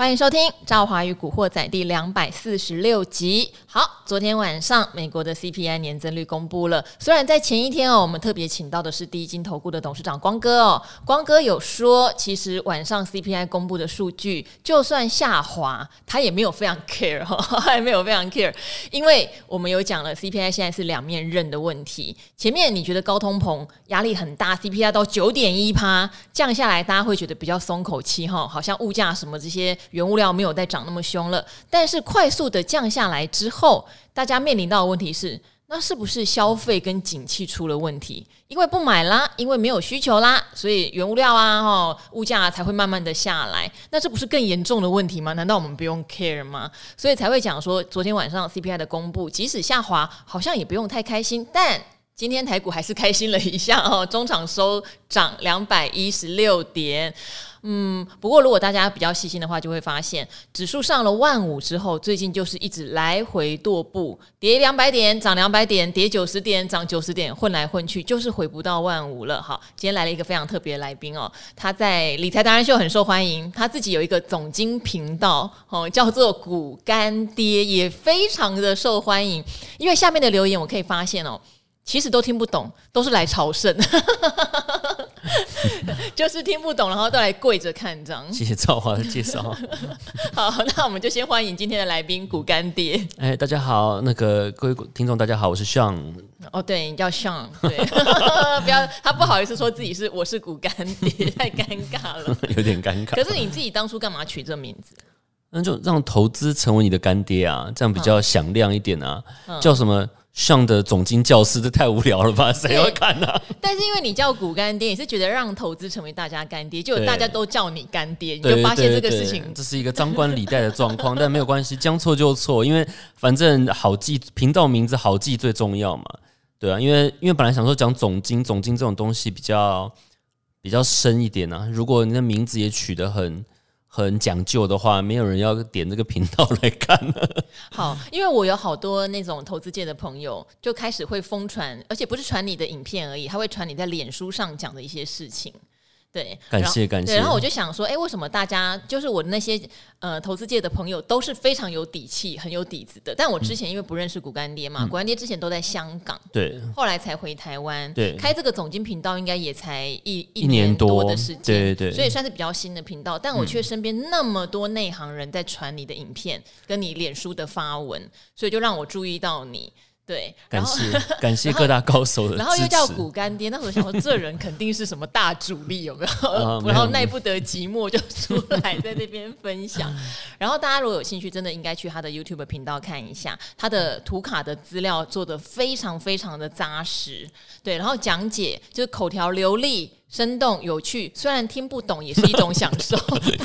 欢迎收听《赵华与古惑仔》第两百四十六集。好，昨天晚上美国的 CPI 年增率公布了。虽然在前一天哦，我们特别请到的是第一金投顾的董事长光哥哦，光哥有说，其实晚上 CPI 公布的数据就算下滑，他也没有非常 care 哈，还没有非常 care，因为我们有讲了 CPI 现在是两面刃的问题。前面你觉得高通膨压力很大，CPI 到九点一趴降下来，大家会觉得比较松口气哈，好像物价什么这些。原物料没有再涨那么凶了，但是快速的降下来之后，大家面临到的问题是，那是不是消费跟景气出了问题？因为不买啦，因为没有需求啦，所以原物料啊，哈，物价才会慢慢的下来。那这不是更严重的问题吗？难道我们不用 care 吗？所以才会讲说，昨天晚上 CPI 的公布，即使下滑，好像也不用太开心。但今天台股还是开心了一下哦，中场收涨两百一十六点。嗯，不过如果大家比较细心的话，就会发现指数上了万五之后，最近就是一直来回踱步，跌两百点涨两百点，跌九十点涨九十点，混来混去就是回不到万五了。好，今天来了一个非常特别的来宾哦，他在理财达人秀很受欢迎，他自己有一个总经频道哦，叫做股干爹，也非常的受欢迎。因为下面的留言我可以发现哦，其实都听不懂，都是来朝圣。就是听不懂，然后都来跪着看这样。谢谢赵华的介绍。好，那我们就先欢迎今天的来宾股干爹。哎，大家好，那个各位听众大家好，我是 Sean。哦，对，你叫 Sean，对，不要他不好意思说自己是我是股干爹，太尴尬了，有点尴尬。可是你自己当初干嘛取这名字？那就让投资成为你的干爹啊，这样比较响亮一点啊，嗯、叫什么？上的总经教师，这太无聊了吧？谁会看呢、啊？但是因为你叫股干爹，也是觉得让投资成为大家干爹，就大家都叫你干爹，你就发现这个事情，这是一个张冠李戴的状况。但没有关系，将错就错，因为反正好记，频道名字好记最重要嘛。对啊，因为因为本来想说讲总经，总经这种东西比较比较深一点啊。如果你的名字也取得很。很讲究的话，没有人要点这个频道来看了。好，因为我有好多那种投资界的朋友，就开始会疯传，而且不是传你的影片而已，他会传你在脸书上讲的一些事情。对，感谢感谢。对，然后我就想说，哎，为什么大家就是我的那些呃投资界的朋友都是非常有底气、很有底子的？但我之前因为不认识股干爹嘛，嗯、股干爹之前都在香港，对，后来才回台湾，对，开这个总经频道应该也才一一年多的时间，对对，所以算是比较新的频道。但我却身边那么多内行人在传你的影片，跟你脸书的发文，所以就让我注意到你。对，感谢感谢 各大高手的，然后又叫股干爹，那时候想说这人肯定是什么大主力，有没有？啊、然后耐不得寂寞，就出来在那边分享。然后大家如果有兴趣，真的应该去他的 YouTube 频道看一下，他的图卡的资料做的非常非常的扎实。对，然后讲解就是口条流利。生动有趣，虽然听不懂，也是一种享受。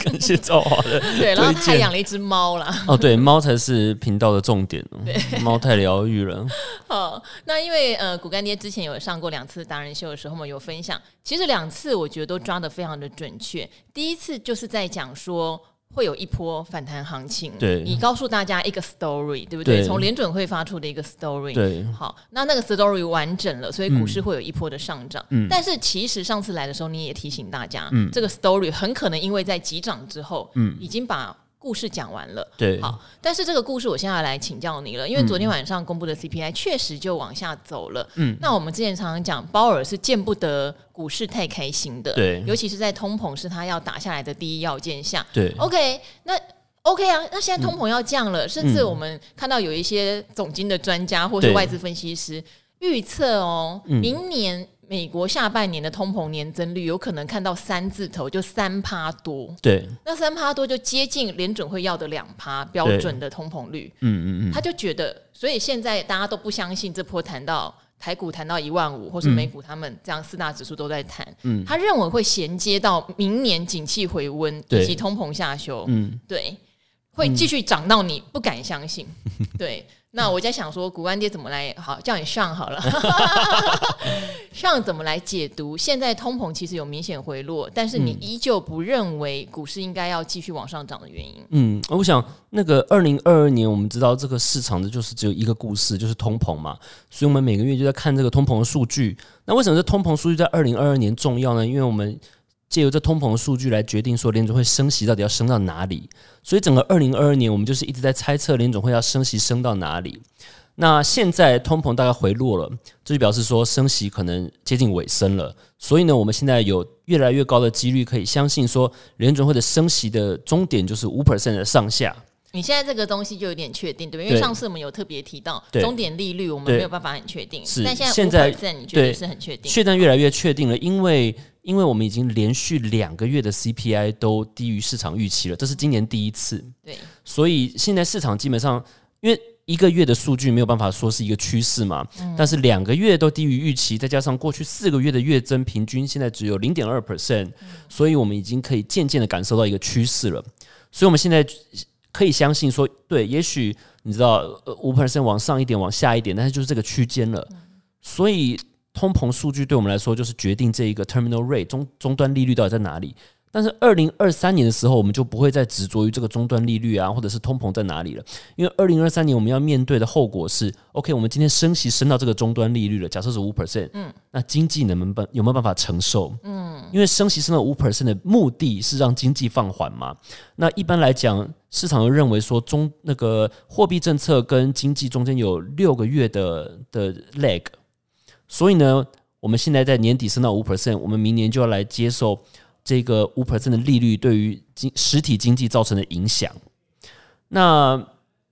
感谢赵华的对，然后他还养了一只猫啦。哦，对，猫才是频道的重点哦。对，猫太疗愈了。好，那因为呃，骨干爹之前有上过两次达人秀的时候，我们有分享，其实两次我觉得都抓的非常的准确。第一次就是在讲说。会有一波反弹行情，对，你告诉大家一个 story，对不对？从联准会发出的一个 story，对，好，那那个 story 完整了，所以股市会有一波的上涨。嗯，但是其实上次来的时候，你也提醒大家，嗯，这个 story 很可能因为在急涨之后，嗯，已经把。故事讲完了，对，好，但是这个故事我现在要来请教你了，因为昨天晚上公布的 CPI 确实就往下走了，嗯，那我们之前常常讲，鲍尔是见不得股市太开心的，对，尤其是在通膨是他要打下来的第一要件下，对，OK，那 OK 啊，那现在通膨要降了，嗯，甚至我们看到有一些总经的专家或是外资分析师预测哦，明年。美国下半年的通膨年增率有可能看到三字头，就三趴多。对，那三趴多就接近联准会要的两趴标准的通膨率。嗯嗯嗯，他就觉得，所以现在大家都不相信这波谈到台股谈到一万五，或是美股他们这样四大指数都在谈。嗯，他认为会衔接到明年景气回温以及通膨下修。嗯，对，会继续涨到你不敢相信。对。那我在想说，股干爹怎么来？好，叫你上好了。上怎么来解读？现在通膨其实有明显回落，但是你依旧不认为股市应该要继续往上涨的原因？嗯，我想那个二零二二年，我们知道这个市场的就是只有一个故事，就是通膨嘛，所以我们每个月就在看这个通膨的数据。那为什么这通膨数据在二零二二年重要呢？因为我们借由这通膨的数据来决定说联总会升息到底要升到哪里。所以整个二零二二年，我们就是一直在猜测联总会要升息升到哪里。那现在通膨大概回落了，这就表示说升息可能接近尾声了。所以呢，我们现在有越来越高的几率可以相信说，联准会的升息的终点就是五 percent 的上下。你现在这个东西就有点确定，对不对？因为上次我们有特别提到终点利率，我们没有办法很确定。是，但现在五 percent 你觉得是很确定？确定越来越确定了，因为因为我们已经连续两个月的 CPI 都低于市场预期了，这是今年第一次。对，所以现在市场基本上因为。一个月的数据没有办法说是一个趋势嘛，嗯、但是两个月都低于预期，再加上过去四个月的月增平均现在只有零点二 percent，所以我们已经可以渐渐的感受到一个趋势了。所以我们现在可以相信说，对，也许你知道五 percent 往上一点，往下一点，但是就是这个区间了。所以通膨数据对我们来说，就是决定这一个 terminal rate 终终端利率到底在哪里。但是二零二三年的时候，我们就不会再执着于这个终端利率啊，或者是通膨在哪里了。因为二零二三年我们要面对的后果是，OK，我们今天升息升到这个终端利率了，假设是五 percent，嗯，那经济能不能有没有办法承受？嗯，因为升息升到五 percent 的目的是让经济放缓嘛。那一般来讲，市场又认为说中那个货币政策跟经济中间有六个月的的 lag，所以呢，我们现在在年底升到五 percent，我们明年就要来接受。这个五 percent 的利率对于经实体经济造成的影响，那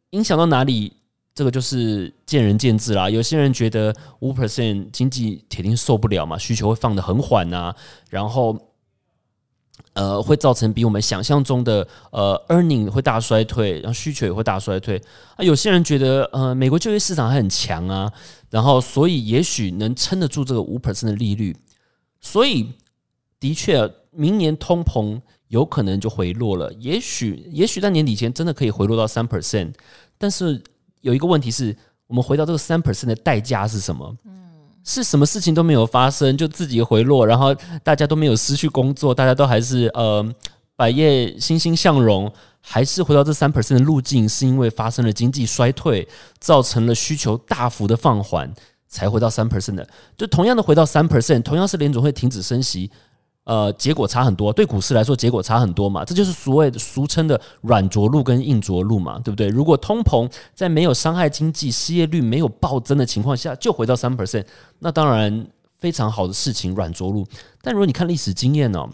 影响到哪里？这个就是见仁见智啦。有些人觉得五 percent 经济铁定受不了嘛，需求会放得很缓呐，然后呃会造成比我们想象中的呃 earning 会大衰退，然后需求也会大衰退。啊，有些人觉得呃美国就业市场还很强啊，然后所以也许能撑得住这个五 percent 的利率，所以的确。明年通膨有可能就回落了，也许也许在年底前真的可以回落到三 percent，但是有一个问题是，我们回到这个三 percent 的代价是什么？是什么事情都没有发生，就自己回落，然后大家都没有失去工作，大家都还是呃百业欣欣向荣，还是回到这三 percent 的路径，是因为发生了经济衰退，造成了需求大幅的放缓，才回到三 percent 的？就同样的回到三 percent，同样是联总会停止升息。呃，结果差很多，对股市来说结果差很多嘛，这就是所谓的俗称的软着陆跟硬着陆嘛，对不对？如果通膨在没有伤害经济、失业率没有暴增的情况下就回到三 percent，那当然非常好的事情，软着陆。但如果你看历史经验呢、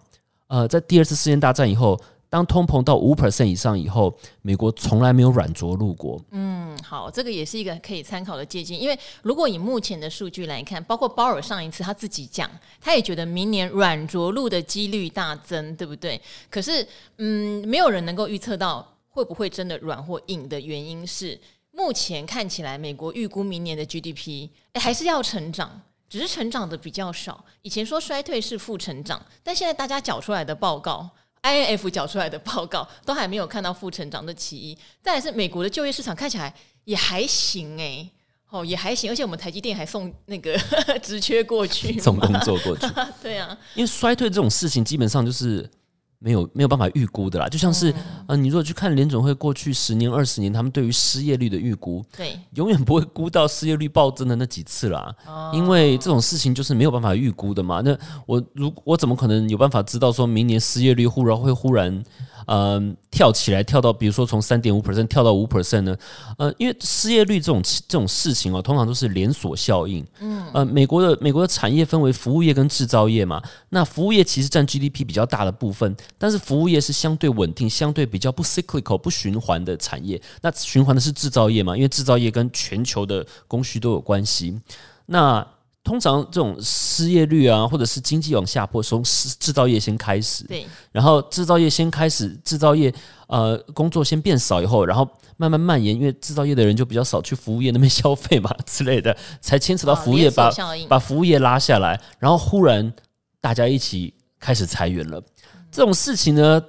呃，在第二次世界大战以后。当通膨到五 percent 以上以后，美国从来没有软着陆过。嗯，好，这个也是一个可以参考的借鉴。因为如果以目前的数据来看，包括鲍尔上一次他自己讲，他也觉得明年软着陆的几率大增，对不对？可是，嗯，没有人能够预测到会不会真的软或硬的原因是，目前看起来美国预估明年的 GDP，还是要成长，只是成长的比较少。以前说衰退是负成长，但现在大家缴出来的报告。INF 缴出来的报告都还没有看到负成长的其一，再来是美国的就业市场看起来也还行哎、欸，哦也还行，而且我们台积电还送那个 直缺过去，送工作过去，对啊，因为衰退这种事情基本上就是。没有没有办法预估的啦，就像是、嗯、呃，你如果去看联总会过去十年、二十年，他们对于失业率的预估，对，永远不会估到失业率暴增的那几次啦，哦、因为这种事情就是没有办法预估的嘛。那我如我怎么可能有办法知道说明年失业率忽然会忽然？嗯，跳起来跳到，比如说从三点五 percent 跳到五 percent 呢？呃，因为失业率这种这种事情哦，通常都是连锁效应。嗯，呃，美国的美国的产业分为服务业跟制造业嘛。那服务业其实占 GDP 比较大的部分，但是服务业是相对稳定、相对比较不 cyclical 不循环的产业。那循环的是制造业嘛？因为制造业跟全球的供需都有关系。那通常这种失业率啊，或者是经济往下坡，从制造业先开始，对，然后制造业先开始，制造业呃工作先变少以后，然后慢慢蔓延，因为制造业的人就比较少去服务业那边消费嘛之类的，才牵扯到服务业把把服务业拉下来，然后忽然大家一起开始裁员了。这种事情呢，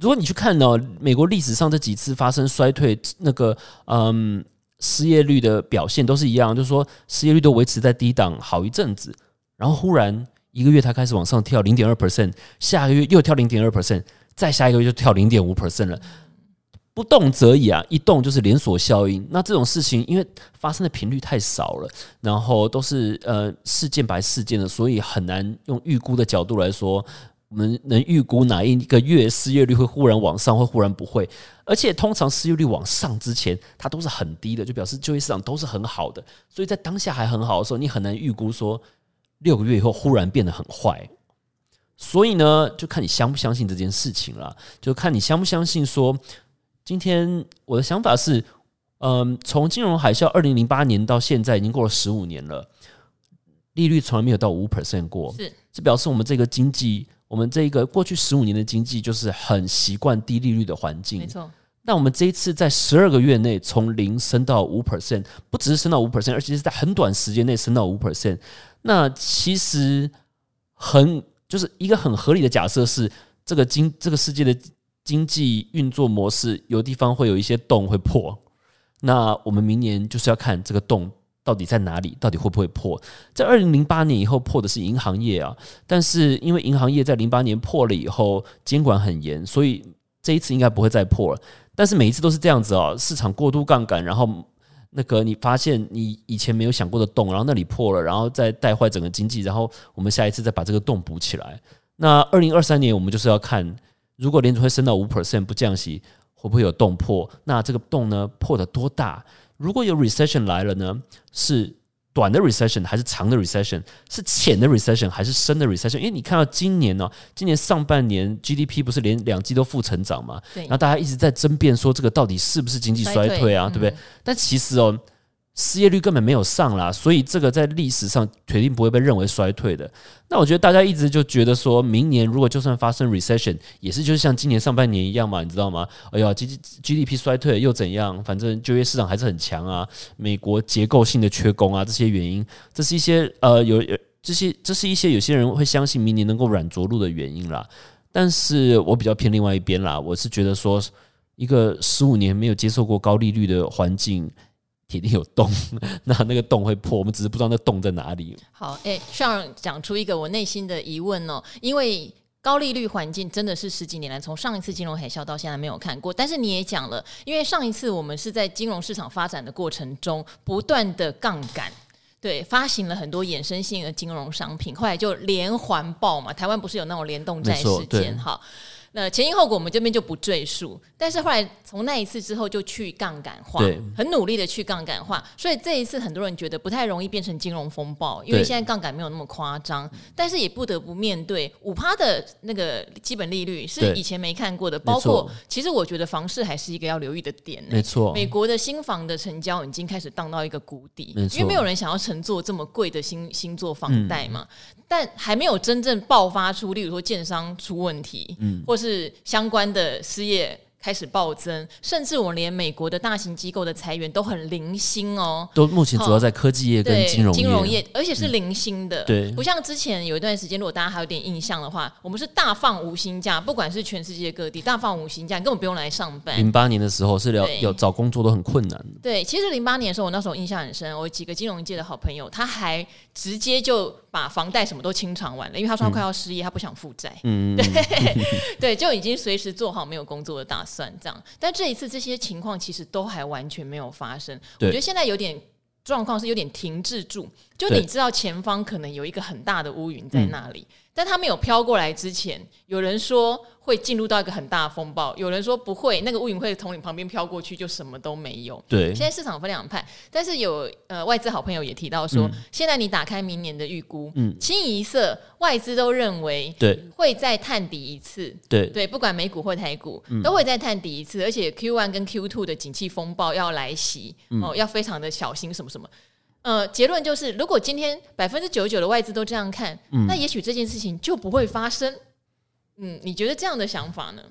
如果你去看呢，美国历史上这几次发生衰退，那个嗯。失业率的表现都是一样，就是说失业率都维持在低档好一阵子，然后忽然一个月它开始往上跳零点二 percent，下个月又跳零点二 percent，再下一个月就跳零点五 percent 了。不动则已啊，一动就是连锁效应。那这种事情因为发生的频率太少了，然后都是呃事件白事件的，所以很难用预估的角度来说。我们能预估哪一个月失业率会忽然往上，或忽然不会。而且通常失业率往上之前，它都是很低的，就表示就业市场都是很好的。所以在当下还很好的时候，你很难预估说六个月以后忽然变得很坏。所以呢，就看你相不相信这件事情了，就看你相不相信说，今天我的想法是，嗯，从金融海啸二零零八年到现在已经过了十五年了，利率从来没有到五 percent 过，是，这表示我们这个经济。我们这一个过去十五年的经济就是很习惯低利率的环境，没错。那我们这一次在十二个月内从零升到五 percent，不只是升到五 percent，而且是在很短时间内升到五 percent。那其实很就是一个很合理的假设是，这个经这个世界的经济运作模式有地方会有一些洞会破。那我们明年就是要看这个洞。到底在哪里？到底会不会破？在二零零八年以后破的是银行业啊，但是因为银行业在零八年破了以后监管很严，所以这一次应该不会再破了。但是每一次都是这样子哦，市场过度杠杆，然后那个你发现你以前没有想过的洞，然后那里破了，然后再带坏整个经济，然后我们下一次再把这个洞补起来。那二零二三年我们就是要看，如果联储会升到五 percent 不降息，会不会有洞破？那这个洞呢，破得多大？如果有 recession 来了呢？是短的 recession 还是长的 recession？是浅的 recession 还是深的 recession？因为你看到今年呢、哦，今年上半年 GDP 不是连两季都负成长嘛？然后大家一直在争辩说这个到底是不是经济衰退啊？对不对？但其实哦。失业率根本没有上啦，所以这个在历史上肯定不会被认为衰退的。那我觉得大家一直就觉得说，明年如果就算发生 recession，也是就是像今年上半年一样嘛，你知道吗？哎呀，G GDP 衰退又怎样？反正就业市场还是很强啊。美国结构性的缺工啊，这些原因，这是一些呃有有这些这是一些有些人会相信明年能够软着陆的原因啦。但是我比较偏另外一边啦，我是觉得说，一个十五年没有接受过高利率的环境。铁定有洞，那那个洞会破，我们只是不知道那洞在哪里。好，哎、欸，上讲出一个我内心的疑问哦，因为高利率环境真的是十几年来，从上一次金融海啸到现在没有看过。但是你也讲了，因为上一次我们是在金融市场发展的过程中不断的杠杆，对，发行了很多衍生性的金融商品，后来就连环爆嘛。台湾不是有那种联动债事件？好。那前因后果我们这边就不赘述，但是后来从那一次之后就去杠杆化，很努力的去杠杆化，所以这一次很多人觉得不太容易变成金融风暴，因为现在杠杆没有那么夸张，但是也不得不面对五趴的那个基本利率是以前没看过的，包括其实我觉得房市还是一个要留意的点，没错，美国的新房的成交已经开始荡到一个谷底，因为没有人想要乘坐这么贵的新新做房贷嘛。但还没有真正爆发出，例如说建商出问题，嗯，或是相关的失业。开始暴增，甚至我连美国的大型机构的裁员都很零星哦。都目前主要在科技业跟金融业，金融业，而且是零星的。嗯、对，不像之前有一段时间，如果大家还有点印象的话，我们是大放无薪假，不管是全世界各地大放无薪假，根本不用来上班。零八年的时候是聊有找工作都很困难。对，其实零八年的时候，我那时候印象很深，我几个金融界的好朋友，他还直接就把房贷什么都清偿完了，因为他说他快要失业，他不想负债。嗯，对，对，就已经随时做好没有工作的打算。算这样，但这一次这些情况其实都还完全没有发生。我觉得现在有点状况是有点停滞住，就你知道前方可能有一个很大的乌云在那里，但他没有飘过来之前，有人说。会进入到一个很大的风暴，有人说不会，那个乌云会从你旁边飘过去，就什么都没有。对，现在市场分两派，但是有呃外资好朋友也提到说，嗯、现在你打开明年的预估，嗯，清一色外资都认为对会再探底一次，对对，不管美股或台股、嗯、都会再探底一次，而且 Q one 跟 Q two 的景气风暴要来袭，嗯、哦，要非常的小心什么什么。呃，结论就是，如果今天百分之九十九的外资都这样看，嗯、那也许这件事情就不会发生。嗯，你觉得这样的想法呢？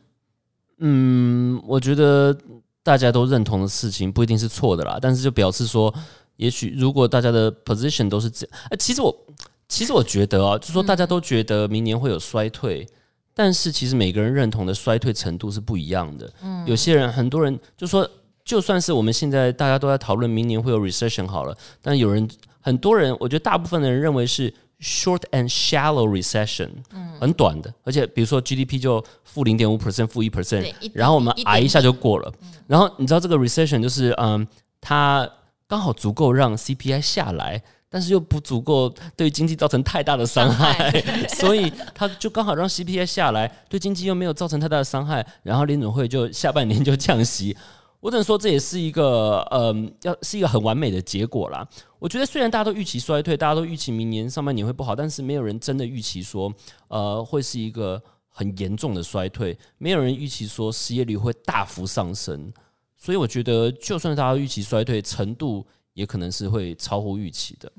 嗯，我觉得大家都认同的事情不一定是错的啦，但是就表示说，也许如果大家的 position 都是这样，哎，其实我其实我觉得啊，就是说大家都觉得明年会有衰退，嗯、但是其实每个人认同的衰退程度是不一样的。嗯，有些人很多人就说，就算是我们现在大家都在讨论明年会有 recession 好了，但有人很多人，我觉得大部分的人认为是。Short and shallow recession，嗯，很短的，而且比如说 GDP 就负零点五 percent，负一 percent，然后我们挨一下就过了。然后你知道这个 recession 就是，嗯，它刚好足够让 CPI 下来，但是又不足够对经济造成太大的伤害，所以它就刚好让 CPI 下来，对经济又没有造成太大的伤害，然后联准会就下半年就降息。我只能说这也是一个嗯，要是一个很完美的结果啦。我觉得虽然大家都预期衰退，大家都预期明年上半年会不好，但是没有人真的预期说呃会是一个很严重的衰退，没有人预期说失业率会大幅上升。所以我觉得，就算大家预期衰退程度，也可能是会超乎预期的。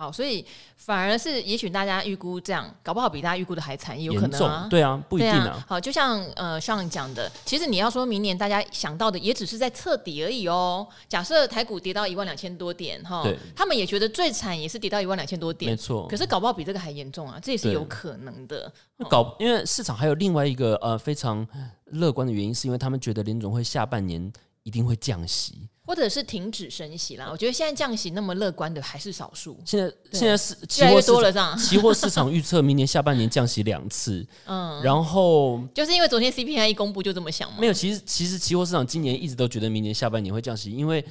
好，所以反而是，也许大家预估这样，搞不好比大家预估的还惨，也有可能啊。对啊，不一定啊。啊好，就像呃，上讲的，其实你要说明年大家想到的，也只是在测底而已哦。假设台股跌到一万两千多点，哈，他们也觉得最惨也是跌到一万两千多点，没错。可是搞不好比这个还严重啊，这也是有可能的。搞，因为市场还有另外一个呃非常乐观的原因，是因为他们觉得林总会下半年一定会降息。或者是停止升息啦，我觉得现在降息那么乐观的还是少数。现在现在是期货多了，这样。期货市场预测明年下半年降息两次，嗯，然后就是因为昨天 CPI 一公布就这么想吗？没有，其实其实期货市场今年一直都觉得明年下半年会降息，因为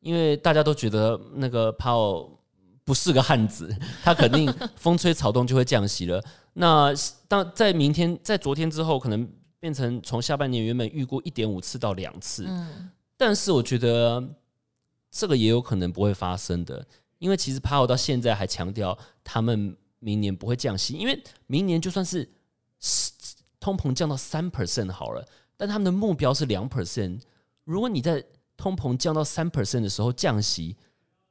因为大家都觉得那个 Powell 不是个汉子，他肯定风吹草动就会降息了。那当在明天在昨天之后，可能变成从下半年原本预估一点五次到两次，嗯。但是我觉得这个也有可能不会发生的，因为其实 Powell 到现在还强调他们明年不会降息，因为明年就算是通膨降到三 percent 好了，但他们的目标是两 percent。如果你在通膨降到三 percent 的时候降息，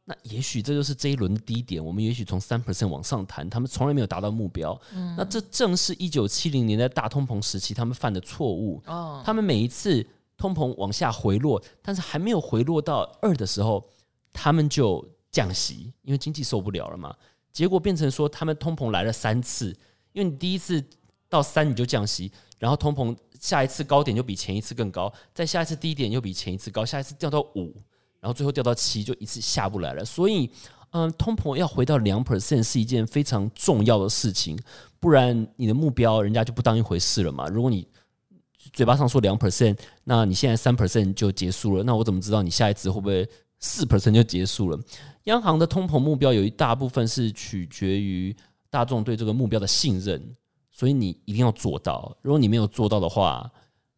那也许这就是这一轮的低点。我们也许从三 percent 往上弹，他们从来没有达到目标。那这正是一九七零年代大通膨时期他们犯的错误。他们每一次。通膨往下回落，但是还没有回落到二的时候，他们就降息，因为经济受不了了嘛。结果变成说，他们通膨来了三次，因为你第一次到三你就降息，然后通膨下一次高点就比前一次更高，再下一次低点又比前一次高，下一次掉到五，然后最后掉到七，就一次下不来了。所以，嗯，通膨要回到两 percent 是一件非常重要的事情，不然你的目标人家就不当一回事了嘛。如果你嘴巴上说两 percent，那你现在三 percent 就结束了，那我怎么知道你下一次会不会四 percent 就结束了？央行的通膨目标有一大部分是取决于大众对这个目标的信任，所以你一定要做到。如果你没有做到的话，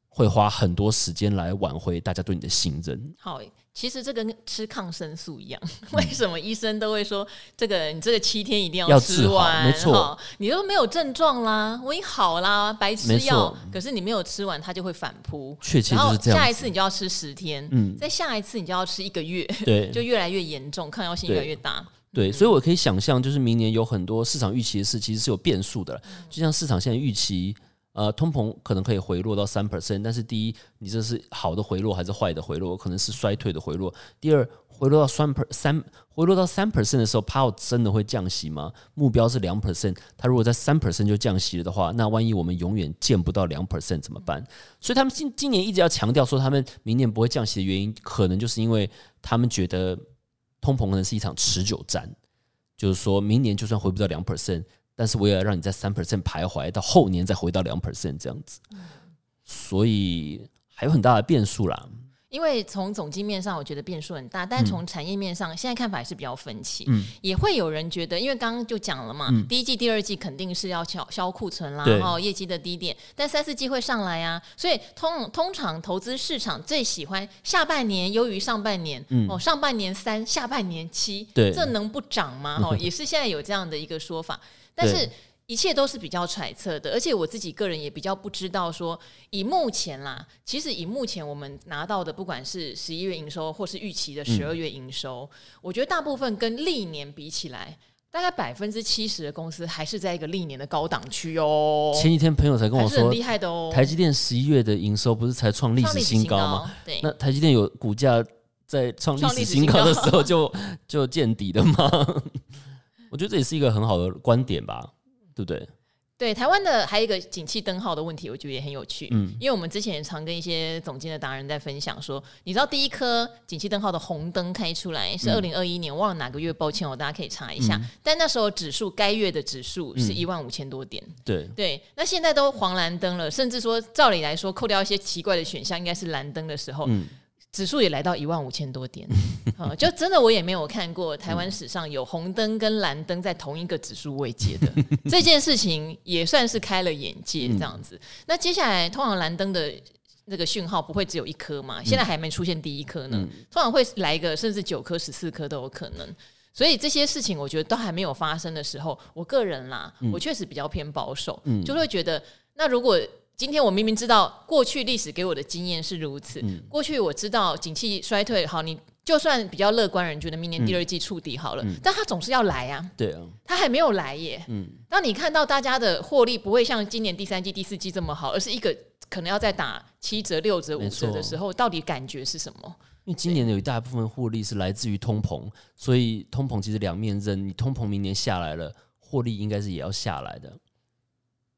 会花很多时间来挽回大家对你的信任。好。其实这跟吃抗生素一样，为什么医生都会说这个你这个七天一定要吃完？没错，你都没有症状啦，我已经好啦，白吃药，可是你没有吃完，它就会反扑。确切就是这样。下一次你就要吃十天，嗯，再下一次你就要吃一个月，对，就越来越严重，抗药性越来越大。对，所以我可以想象，就是明年有很多市场预期的事，其实是有变数的。就像市场现在预期。呃，通膨可能可以回落到三 percent，但是第一，你这是好的回落还是坏的回落？可能是衰退的回落。第二，回落到三 per 三，回落到三 percent 的时候，Powell 真的会降息吗？目标是两 percent，他如果在三 percent 就降息了的话，那万一我们永远见不到两 percent 怎么办？所以他们今今年一直要强调说，他们明年不会降息的原因，可能就是因为他们觉得通膨可能是一场持久战，就是说明年就算回不到两 percent。但是我也要让你在三 percent 徘徊，到后年再回到两 percent 这样子，所以还有很大的变数啦。因为从总经面上，我觉得变数很大，但从产业面上，现在看法还是比较分歧。嗯，也会有人觉得，因为刚刚就讲了嘛，第一季、第二季肯定是要消消库存啦，然后业绩的低点，但三四季会上来啊，所以通通常投资市场最喜欢下半年优于上半年，哦，上半年三，下半年七，对，这能不涨吗？哦，也是现在有这样的一个说法。但是，一切都是比较揣测的，而且我自己个人也比较不知道说，以目前啦，其实以目前我们拿到的，不管是十一月营收或是预期的十二月营收，嗯、我觉得大部分跟历年比起来，大概百分之七十的公司还是在一个历年的高档区哦。前几天朋友才跟我说，很厉害的哦。台积电十一月的营收不是才创历史新高吗？对，那台积电有股价在创历史新高的时候就就见底的吗？我觉得这也是一个很好的观点吧，对不对？对，台湾的还有一个景气灯号的问题，我觉得也很有趣。嗯，因为我们之前也常跟一些总监的达人在分享说，你知道第一颗景气灯号的红灯开出来是二零二一年，忘了哪个月，抱歉哦，大家可以查一下。嗯、但那时候指数该月的指数是一万五千多点。对对，那现在都黄蓝灯了，甚至说照理来说，扣掉一些奇怪的选项，应该是蓝灯的时候。嗯指数也来到一万五千多点，啊，就真的我也没有看过台湾史上有红灯跟蓝灯在同一个指数位阶的 这件事情，也算是开了眼界这样子。那接下来通常蓝灯的那个讯号不会只有一颗嘛？现在还没出现第一颗呢，通常会来一个甚至九颗、十四颗都有可能。所以这些事情我觉得都还没有发生的时候，我个人啦，我确实比较偏保守，就会觉得那如果。今天我明明知道过去历史给我的经验是如此，嗯、过去我知道景气衰退，好，你就算比较乐观，人觉得明年第二季触底好了，嗯、但它总是要来啊，对啊，它还没有来耶。嗯，当你看到大家的获利不会像今年第三季、第四季这么好，而是一个可能要再打七折、六折、五折的时候，到底感觉是什么？因为今年有一大部分获利是来自于通膨，所以通膨其实两面刃，你通膨明年下来了，获利应该是也要下来的。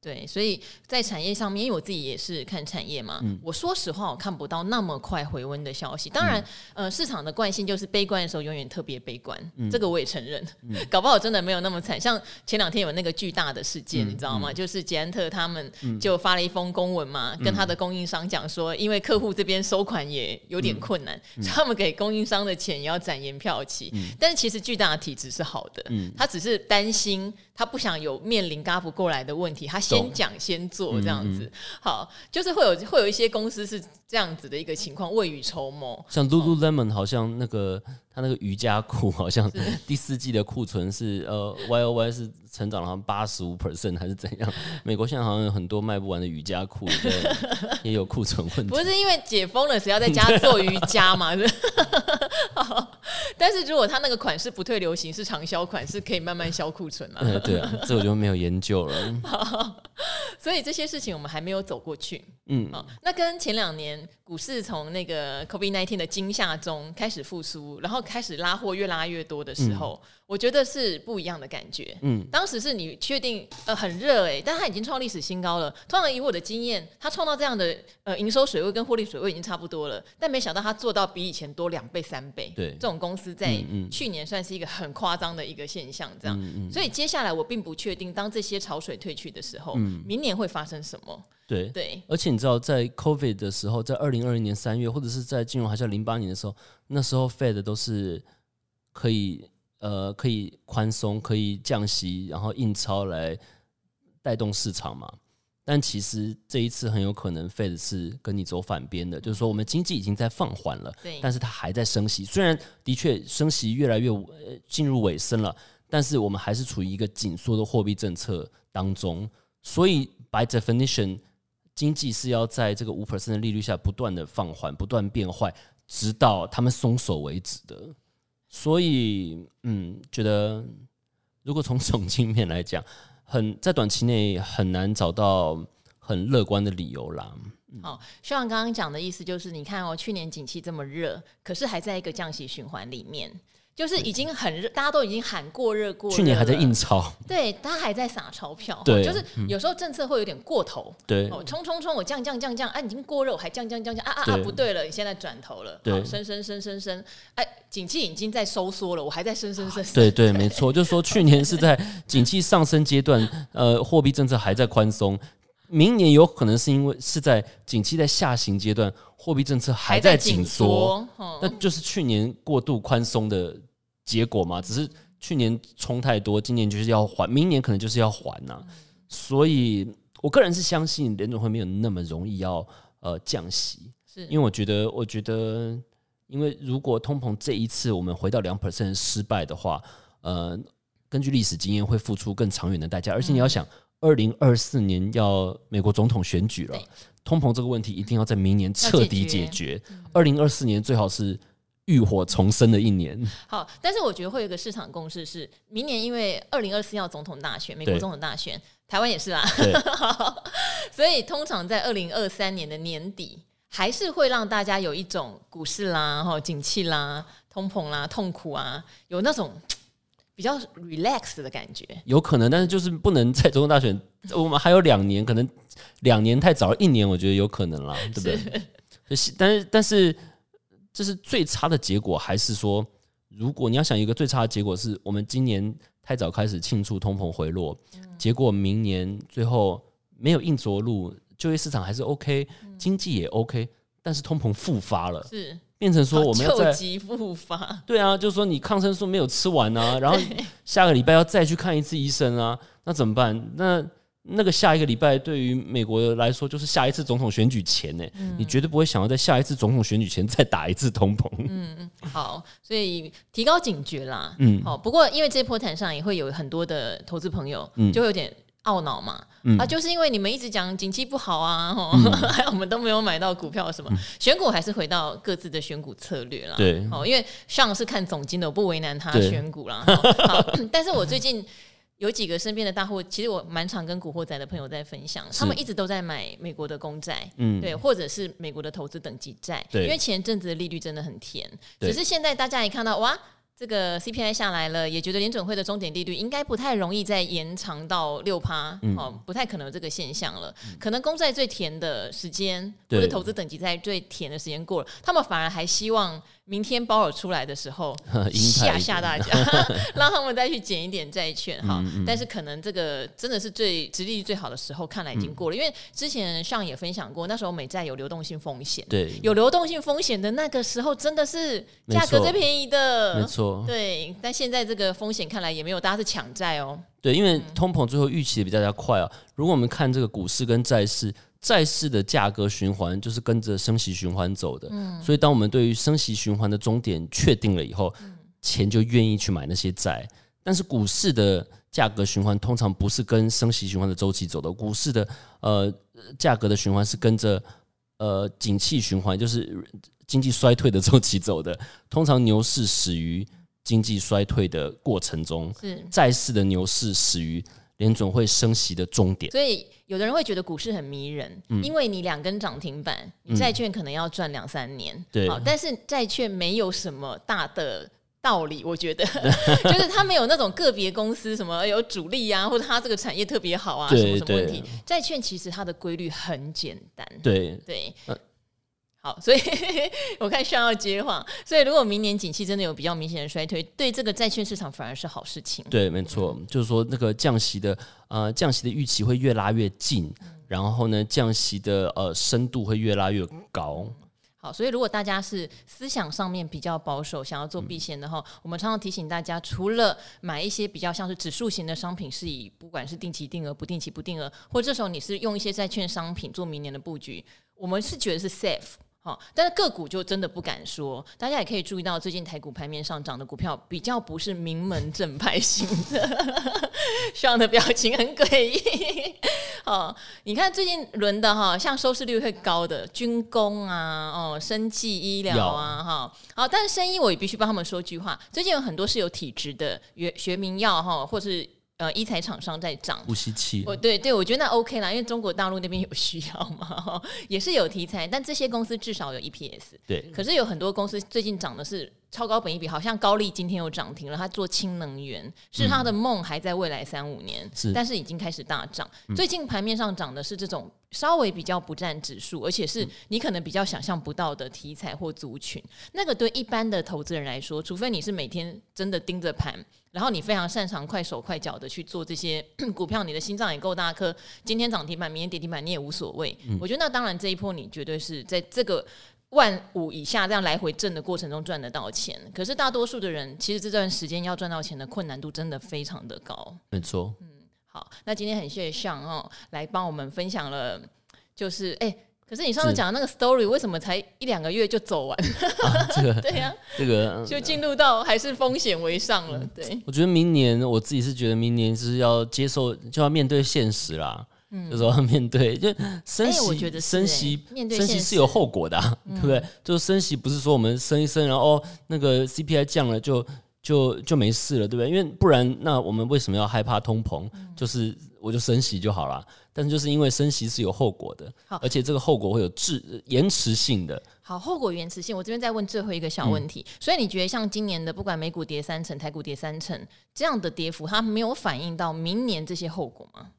对，所以在产业上面，因为我自己也是看产业嘛，嗯、我说实话，我看不到那么快回温的消息。当然，嗯、呃，市场的惯性就是悲观的时候永远特别悲观，嗯、这个我也承认。嗯、搞不好真的没有那么惨，像前两天有那个巨大的事件，嗯、你知道吗？嗯、就是捷安特他们就发了一封公文嘛，嗯、跟他的供应商讲说，因为客户这边收款也有点困难，嗯、所以他们给供应商的钱也要展延票期。嗯、但是其实巨大的体质是好的，嗯、他只是担心。他不想有面临嘎不过来的问题，他先讲先做这样子，嗯嗯、好，就是会有会有一些公司是这样子的一个情况，未雨绸缪。像 Lululemon 好像那个。他那个瑜伽裤好像第四季的库存是呃 Y O Y 是成长了好像八十五 percent 还是怎样？美国现在好像有很多卖不完的瑜伽裤，也有库存问题。不是因为解封了，谁要在家做瑜伽嘛？是。但是如果他那个款式不退流行，是长销款，是可以慢慢销库存嘛？对啊，这我就没有研究了。所以这些事情我们还没有走过去。嗯，好，那跟前两年股市从那个 COVID-19 的惊吓中开始复苏，然后。开始拉货越拉越多的时候，嗯、我觉得是不一样的感觉。嗯，当时是你确定呃很热哎，但它已经创历史新高了。通常以我的经验，它创造这样的呃营收水位跟获利水位已经差不多了，但没想到它做到比以前多两倍三倍。对，这种公司在去年算是一个很夸张的一个现象。这样，所以接下来我并不确定，当这些潮水退去的时候，嗯、明年会发生什么？对对，对而且你知道，在 COVID 的时候，在二零二零年三月，或者是在金融海啸零八年的时候。那时候 Fed 都是可以呃可以宽松，可以降息，然后印钞来带动市场嘛。但其实这一次很有可能 Fed 是跟你走反边的，就是说我们经济已经在放缓了，对但是它还在升息。虽然的确升息越来越进入尾声了，但是我们还是处于一个紧缩的货币政策当中。所以 by definition，经济是要在这个五 percent 的利率下不断的放缓，不断变坏。直到他们松手为止的，所以嗯，觉得如果从总经面来讲，很在短期内很难找到很乐观的理由啦。好，希望刚刚讲的意思就是，你看哦，去年景气这么热，可是还在一个降息循环里面。就是已经很热，大家都已经喊过热过热。去年还在印钞，对，他还在撒钞票。对，就是有时候政策会有点过头。对，冲冲冲，我降降降降，啊，已经过热，我还降降降降，啊啊啊，不对了，你现在转头了，对，升升升升升，哎，景气已经在收缩了，我还在升升升。对对，没错，就是说去年是在景气上升阶段，呃，货币政策还在宽松，明年有可能是因为是在景气在下行阶段，货币政策还在紧缩，那就是去年过度宽松的。结果嘛，只是去年冲太多，今年就是要还，明年可能就是要还呐、啊。所以，我个人是相信联总会没有那么容易要呃降息，是因为我觉得，我觉得，因为如果通膨这一次我们回到两 percent 失败的话，呃，根据历史经验会付出更长远的代价。而且你要想，二零二四年要美国总统选举了，通膨这个问题一定要在明年彻底解决。二零二四年最好是。浴火重生的一年，好，但是我觉得会有一个市场共识是，明年因为二零二四要总统大选，美国总统大选，台湾也是啦，对 所以通常在二零二三年的年底，还是会让大家有一种股市啦、哈景气啦、通膨啦、痛苦啊，有那种比较 relax 的感觉，有可能，但是就是不能在总统大选，我们还有两年，可能两年太早了，一年我觉得有可能啦，对不对？但是 但是。这是最差的结果，还是说，如果你要想一个最差的结果，是我们今年太早开始庆祝通膨回落，结果明年最后没有硬着陆，就业市场还是 OK，经济也 OK，但是通膨复发了，是变成说我们旧疾复发。对啊，就是说你抗生素没有吃完啊，然后下个礼拜要再去看一次医生啊，那怎么办？那那个下一个礼拜对于美国来说就是下一次总统选举前呢，嗯、你绝对不会想要在下一次总统选举前再打一次通膨。嗯，好，所以提高警觉啦。嗯，好，不过因为这波谈上也会有很多的投资朋友，就会有点。懊恼嘛，嗯、啊，就是因为你们一直讲景气不好啊，嗯、还有我们都没有买到股票什么，嗯、选股还是回到各自的选股策略啦。对，哦，因为上是看总经的，我不为难他选股啦。对好，但是我最近有几个身边的大户，其实我蛮常跟古惑仔的朋友在分享，他们一直都在买美国的公债，嗯，对，或者是美国的投资等级债，对，因为前阵子的利率真的很甜，对只是现在大家一看到哇。这个 CPI 下来了，也觉得联准会的终点利率应该不太容易再延长到六趴，嗯、哦，不太可能有这个现象了。嗯、可能公债最甜的时间，或者投资等级债最甜的时间过了，他们反而还希望。明天鲍尔出来的时候，吓吓大家，让他们再去捡一点债券哈。嗯嗯、但是可能这个真的是最殖利率最好的时候，看来已经过了。嗯、因为之前上也分享过，那时候美债有流动性风险，对，有流动性风险的那个时候，真的是价格最便宜的，没错。对，但现在这个风险看来也没有，大家是抢债哦。对，因为通膨最后预期的比大家快啊。如果我们看这个股市跟债市。债市的价格循环就是跟着升息循环走的，嗯、所以当我们对于升息循环的终点确定了以后，嗯、钱就愿意去买那些债。但是股市的价格循环通常不是跟升息循环的周期走的，股市的呃价格的循环是跟着呃景气循环，就是经济衰退的周期走的。通常牛市始于经济衰退的过程中，是债市的牛市始于联准会升息的终点。所以。有的人会觉得股市很迷人，嗯、因为你两根涨停板，你债券可能要赚两三年。嗯、对，但是债券没有什么大的道理，我觉得就是它没有那种个别公司什么有主力啊，或者它这个产业特别好啊，什么什么问题。债券其实它的规律很简单。对对。对好，所以 我看需要接话。所以如果明年景气真的有比较明显的衰退，对这个债券市场反而是好事情。对，没错，嗯、就是说那个降息的呃降息的预期会越拉越近，嗯、然后呢降息的呃深度会越拉越高。好，所以如果大家是思想上面比较保守，想要做避险的话，嗯、我们常常提醒大家，除了买一些比较像是指数型的商品，是以不管是定期定额、不定期不定额，或者这时候你是用一些债券商品做明年的布局，我们是觉得是 safe。好，但是个股就真的不敢说。大家也可以注意到，最近台股盘面上涨的股票比较不是名门正派型的。双的表情很诡异。哦，你看最近轮的哈，像收视率会高的军工啊，哦，生技医疗啊，哈有，好，但是生医我也必须帮他们说句话。最近有很多是有体质的学学名药哈，或是。呃，医材厂商在涨，呼吸器。我对对，我觉得那 OK 啦，因为中国大陆那边有需要嘛，也是有题材，但这些公司至少有 EPS。对，可是有很多公司最近涨的是。超高本一比，好像高力今天又涨停了。它做氢能源，是它的梦还在未来三五年，是但是已经开始大涨。嗯、最近盘面上涨的是这种稍微比较不占指数，而且是你可能比较想象不到的题材或族群。那个对一般的投资人来说，除非你是每天真的盯着盘，然后你非常擅长快手快脚的去做这些 股票，你的心脏也够大颗。今天涨停板，明天跌停板，你也无所谓。嗯、我觉得那当然这一波你绝对是在这个。万五以下这样来回挣的过程中赚得到钱，可是大多数的人其实这段时间要赚到钱的困难度真的非常的高。没错，嗯，好，那今天很谢谢尚哦来帮我们分享了，就是哎，可是你上次讲的那个 story 为什么才一两个月就走完？啊、这个 对呀、啊，这个就进入到还是风险为上了。对，我觉得明年我自己是觉得明年是要接受，就要面对现实啦。嗯，就是要面对，就升息，欸、我觉得升息，升息是有后果的，啊，嗯、对不对？就是升息不是说我们升一升，然后那个 CPI 降了就就就没事了，对不对？因为不然，那我们为什么要害怕通膨？嗯、就是我就升息就好了。但是就是因为升息是有后果的，好而且这个后果会有滞延迟性的。好，后果延迟性，我这边再问最后一个小问题。嗯、所以你觉得像今年的不管美股跌三成，台股跌三成这样的跌幅，它没有反映到明年这些后果吗？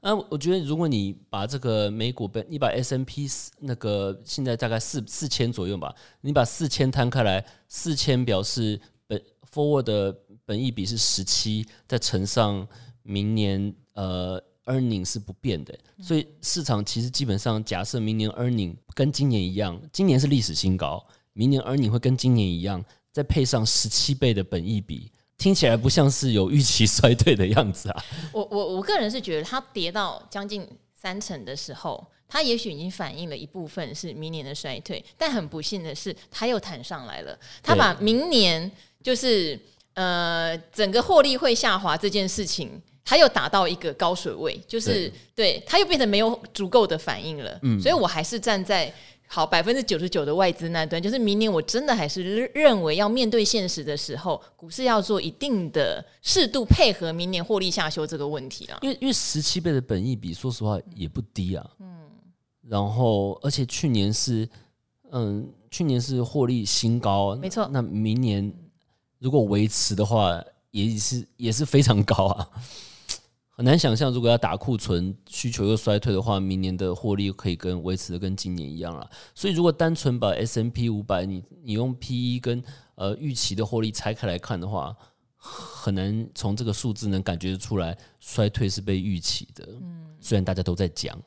那、啊、我觉得，如果你把这个美股本，你把 S&P 那个现在大概四四千左右吧，你把四千摊开来，四千表示本 forward 的本益比是十七，再乘上明年呃 earning 是不变的，所以市场其实基本上假设明年 earning 跟今年一样，今年是历史新高，明年 earning 会跟今年一样，再配上十七倍的本益比，听起来不像是有预期衰退的样子啊。我我我个人是觉得它跌到将近三成的时候，它也许已经反映了一部分是明年的衰退，但很不幸的是，它又弹上来了。它把明年就是呃整个获利会下滑这件事情，它又达到一个高水位，就是对，对它又变得没有足够的反应了。嗯，所以我还是站在。好，百分之九十九的外资那端，就是明年我真的还是认为要面对现实的时候，股市要做一定的适度配合明年获利下修这个问题啊。因为因为十七倍的本益比，说实话也不低啊。嗯。然后，而且去年是，嗯，去年是获利新高，没错。那明年如果维持的话，也是也是非常高啊。很难想象，如果要打库存，需求又衰退的话，明年的获利可以跟维持的跟今年一样了。所以，如果单纯把 S&P 五百，你你用 P E 跟呃预期的获利拆开来看的话，很难从这个数字能感觉出来衰退是被预期的。嗯，虽然大家都在讲。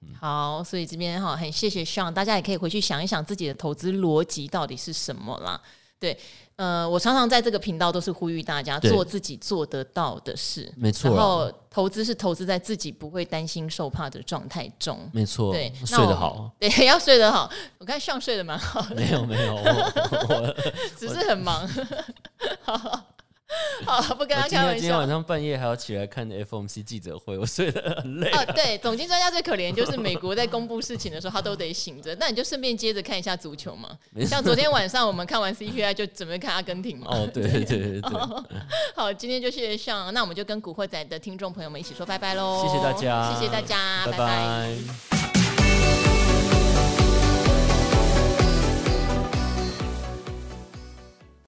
嗯、好，所以这边哈，很谢谢 Sean，大家也可以回去想一想自己的投资逻辑到底是什么啦。对，呃，我常常在这个频道都是呼吁大家做自己做得到的事，没错。然后投资是投资在自己不会担心受怕的状态中，没错。对，睡得好，对，要睡得好。我看像睡得蛮好的，没有没有，只是很忙。好。好，不跟他开玩笑。今天晚上半夜还要起来看 FOMC 记者会，我睡得很累。哦，对，总经专家最可怜就是美国在公布事情的时候，他都得醒着。那你就顺便接着看一下足球嘛。像昨天晚上我们看完 CPI 就准备看阿根廷嘛。哦，对对对对，对。好，今天就谢谢上，那我们就跟古惑仔的听众朋友们一起说拜拜喽。谢谢大家，谢谢大家，拜拜。拜拜。